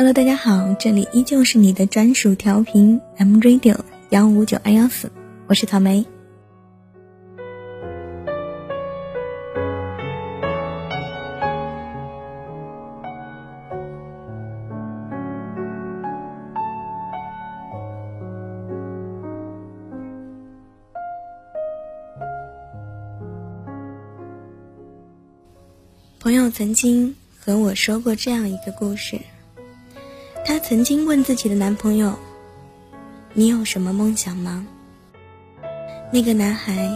Hello，大家好，这里依旧是你的专属调频 M Radio 幺五九二幺四，我是草莓。朋友曾经和我说过这样一个故事。她曾经问自己的男朋友：“你有什么梦想吗？”那个男孩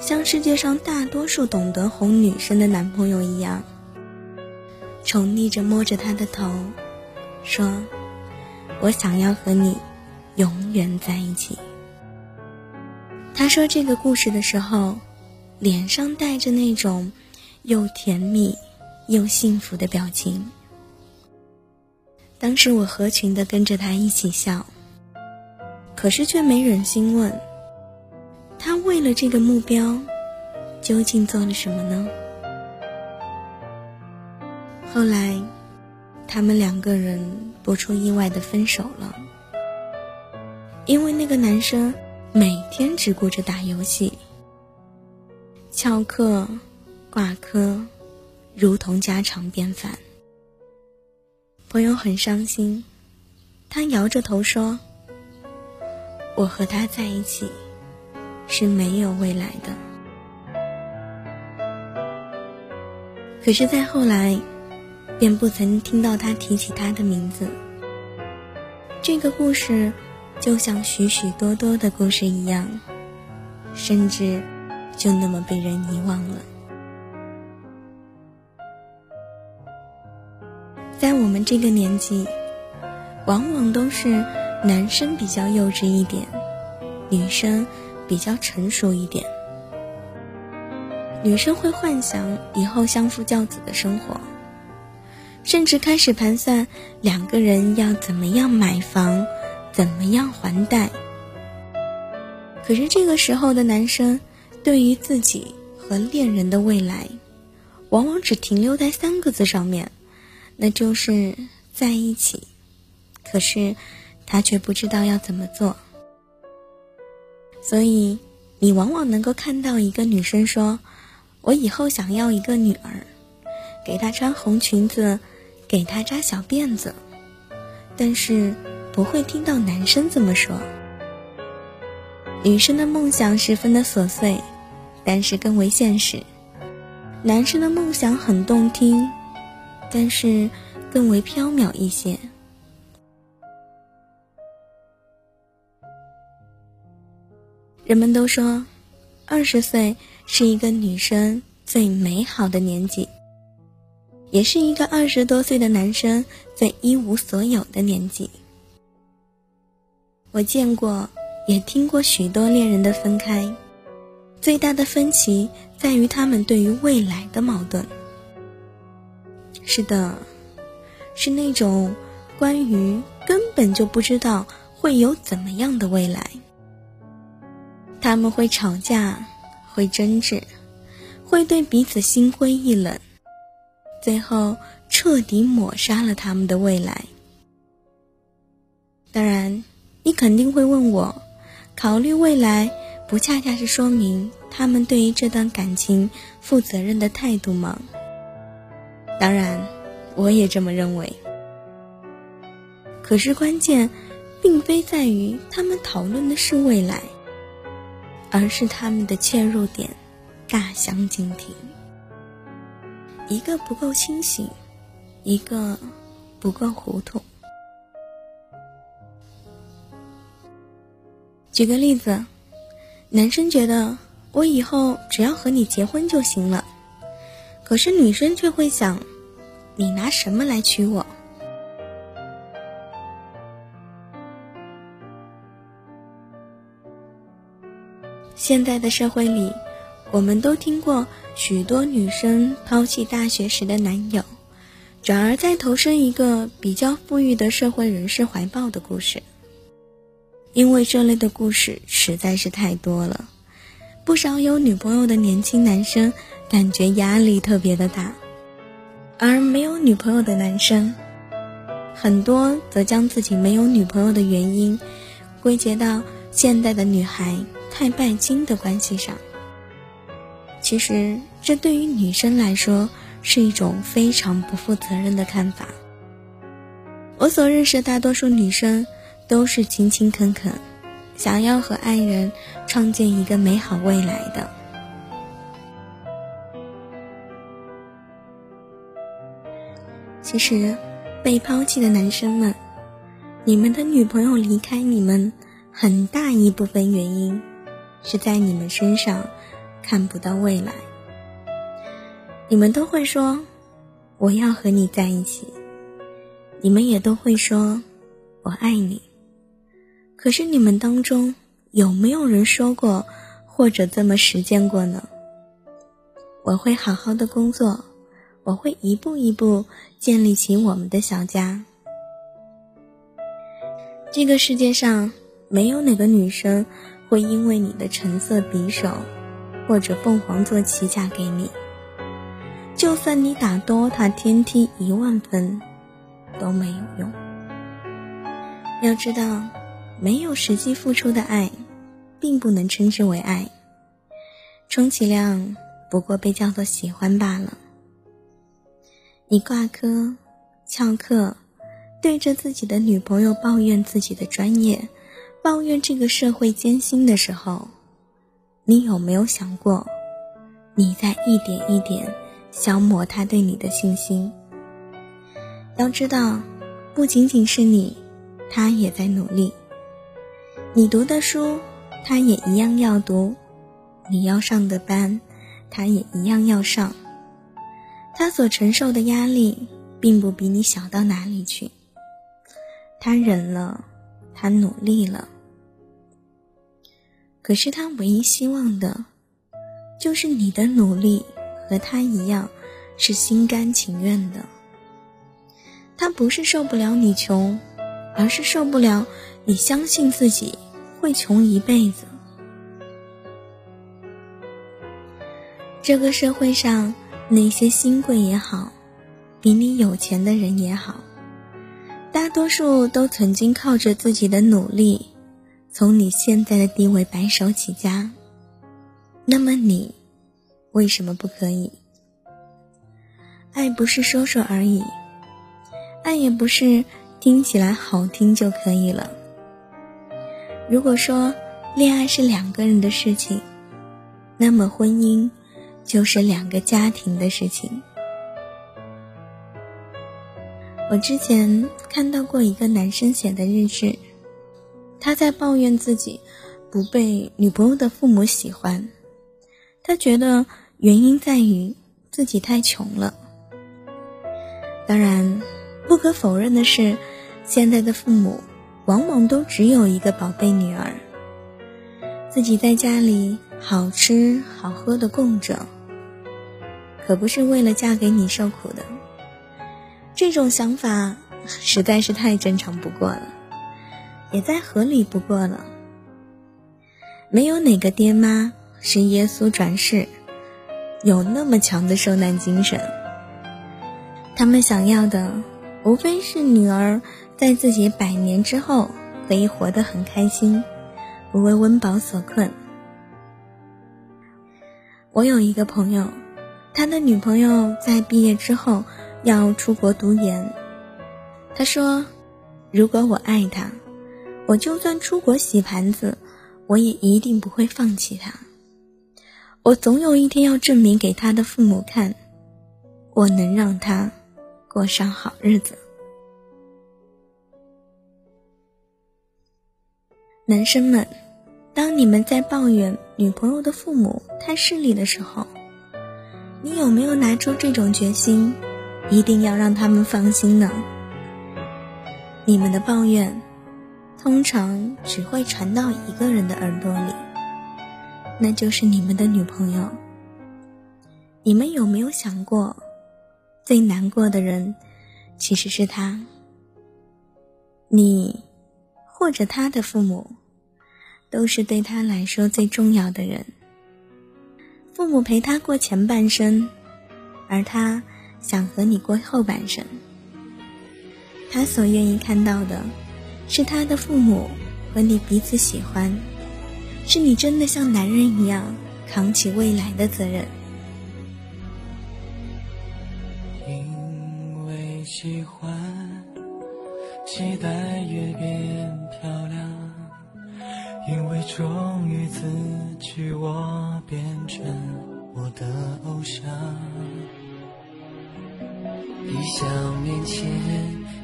像世界上大多数懂得哄女生的男朋友一样，宠溺着摸着她的头，说：“我想要和你永远在一起。”他说这个故事的时候，脸上带着那种又甜蜜又幸福的表情。当时我合群的跟着他一起笑，可是却没忍心问，他为了这个目标，究竟做了什么呢？后来，他们两个人不出意外的分手了，因为那个男生每天只顾着打游戏，翘课、挂科，如同家常便饭。朋友很伤心，他摇着头说：“我和他在一起是没有未来的。”可是再后来，便不曾听到他提起他的名字。这个故事就像许许多多的故事一样，甚至就那么被人遗忘了。在我们这个年纪，往往都是男生比较幼稚一点，女生比较成熟一点。女生会幻想以后相夫教子的生活，甚至开始盘算两个人要怎么样买房，怎么样还贷。可是这个时候的男生，对于自己和恋人的未来，往往只停留在三个字上面。那就是在一起，可是他却不知道要怎么做。所以，你往往能够看到一个女生说：“我以后想要一个女儿，给她穿红裙子，给她扎小辫子。”但是不会听到男生这么说。女生的梦想十分的琐碎，但是更为现实；男生的梦想很动听。但是，更为飘渺一些。人们都说，二十岁是一个女生最美好的年纪，也是一个二十多岁的男生最一无所有的年纪。我见过，也听过许多恋人的分开，最大的分歧在于他们对于未来的矛盾。是的，是那种关于根本就不知道会有怎么样的未来。他们会吵架，会争执，会对彼此心灰意冷，最后彻底抹杀了他们的未来。当然，你肯定会问我，考虑未来不恰恰是说明他们对于这段感情负责任的态度吗？当然，我也这么认为。可是关键，并非在于他们讨论的是未来，而是他们的切入点大相径庭。一个不够清醒，一个不够糊涂。举个例子，男生觉得我以后只要和你结婚就行了。可是女生却会想，你拿什么来娶我？现在的社会里，我们都听过许多女生抛弃大学时的男友，转而再投身一个比较富裕的社会人士怀抱的故事。因为这类的故事实在是太多了，不少有女朋友的年轻男生。感觉压力特别的大，而没有女朋友的男生，很多则将自己没有女朋友的原因归结到现代的女孩太拜金的关系上。其实，这对于女生来说是一种非常不负责任的看法。我所认识的大多数女生都是勤勤恳恳，想要和爱人创建一个美好未来的。其实，被抛弃的男生们，你们的女朋友离开你们，很大一部分原因是在你们身上看不到未来。你们都会说我要和你在一起，你们也都会说我爱你。可是你们当中有没有人说过或者这么实践过呢？我会好好的工作。我会一步一步建立起我们的小家。这个世界上没有哪个女生会因为你的橙色匕首或者凤凰座旗嫁给你。就算你打 DOTA 天梯一万分都没有用。要知道，没有实际付出的爱，并不能称之为爱，充其量不过被叫做喜欢罢了。你挂科、翘课，对着自己的女朋友抱怨自己的专业，抱怨这个社会艰辛的时候，你有没有想过，你在一点一点消磨他对你的信心？要知道，不仅仅是你，他也在努力。你读的书，他也一样要读；你要上的班，他也一样要上。他所承受的压力，并不比你小到哪里去。他忍了，他努力了，可是他唯一希望的，就是你的努力和他一样，是心甘情愿的。他不是受不了你穷，而是受不了你相信自己会穷一辈子。这个社会上。那些新贵也好，比你有钱的人也好，大多数都曾经靠着自己的努力，从你现在的地位白手起家。那么你，为什么不可以？爱不是说说而已，爱也不是听起来好听就可以了。如果说恋爱是两个人的事情，那么婚姻。就是两个家庭的事情。我之前看到过一个男生写的日志，他在抱怨自己不被女朋友的父母喜欢，他觉得原因在于自己太穷了。当然，不可否认的是，现在的父母往往都只有一个宝贝女儿，自己在家里好吃好喝的供着。可不是为了嫁给你受苦的，这种想法实在是太正常不过了，也再合理不过了。没有哪个爹妈是耶稣转世，有那么强的受难精神。他们想要的，无非是女儿在自己百年之后可以活得很开心，不为温饱所困。我有一个朋友。他的女朋友在毕业之后要出国读研。他说：“如果我爱他，我就算出国洗盘子，我也一定不会放弃他。我总有一天要证明给他的父母看，我能让他过上好日子。”男生们，当你们在抱怨女朋友的父母太势利的时候，你有没有拿出这种决心，一定要让他们放心呢？你们的抱怨，通常只会传到一个人的耳朵里，那就是你们的女朋友。你们有没有想过，最难过的人其实是他？你，或者他的父母，都是对他来说最重要的人。父母陪他过前半生，而他想和你过后半生。他所愿意看到的，是他的父母和你彼此喜欢，是你真的像男人一样扛起未来的责任。因为喜欢，期待越变。因为忠于自己，我变成我的偶像。理想面前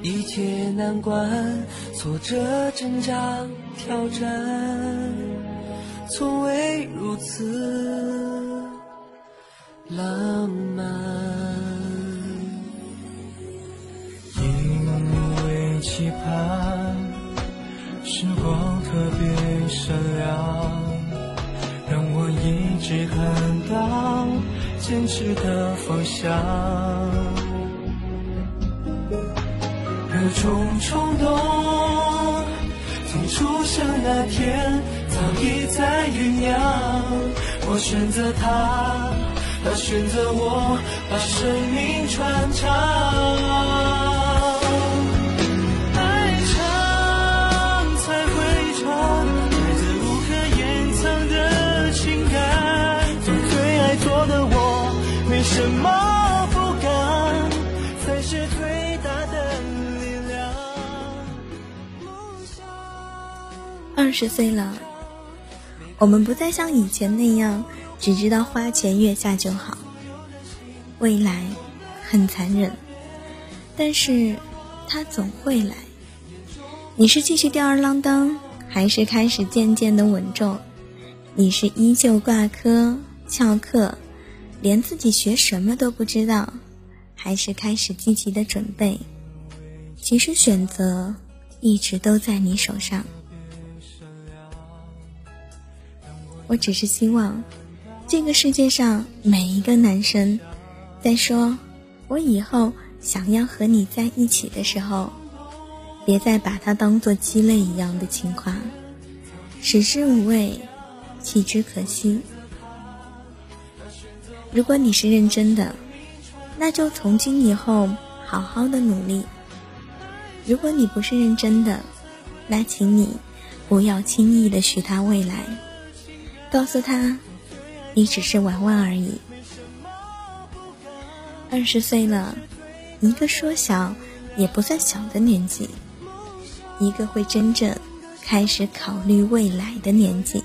一切难关，挫折、挣扎、挑战，从未如此浪漫。因为期盼，时光特别善良，让我一直很当坚持的方向。有种冲动，从出生那天早已在酝酿。我选择他，他选择我，把生命传唱。什么不敢，才是最大的。二十岁了，我们不再像以前那样只知道花前月下就好。未来很残忍，但是它总会来。你是继续吊儿郎当，还是开始渐渐的稳重？你是依旧挂科翘课，连自己学什么都不知道，还是开始积极的准备？其实选择一直都在你手上。我只是希望，这个世界上每一个男生，在说“我以后想要和你在一起”的时候，别再把它当做鸡肋一样的情话，食之无味，弃之可惜。如果你是认真的，那就从今以后好好的努力；如果你不是认真的，那请你不要轻易的许他未来。告诉他，你只是玩玩而已。二十岁了，一个说小也不算小的年纪，一个会真正开始考虑未来的年纪。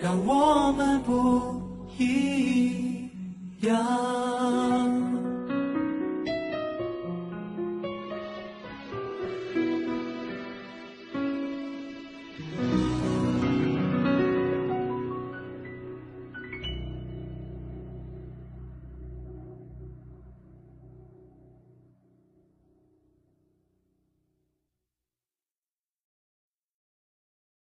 让我们不一样。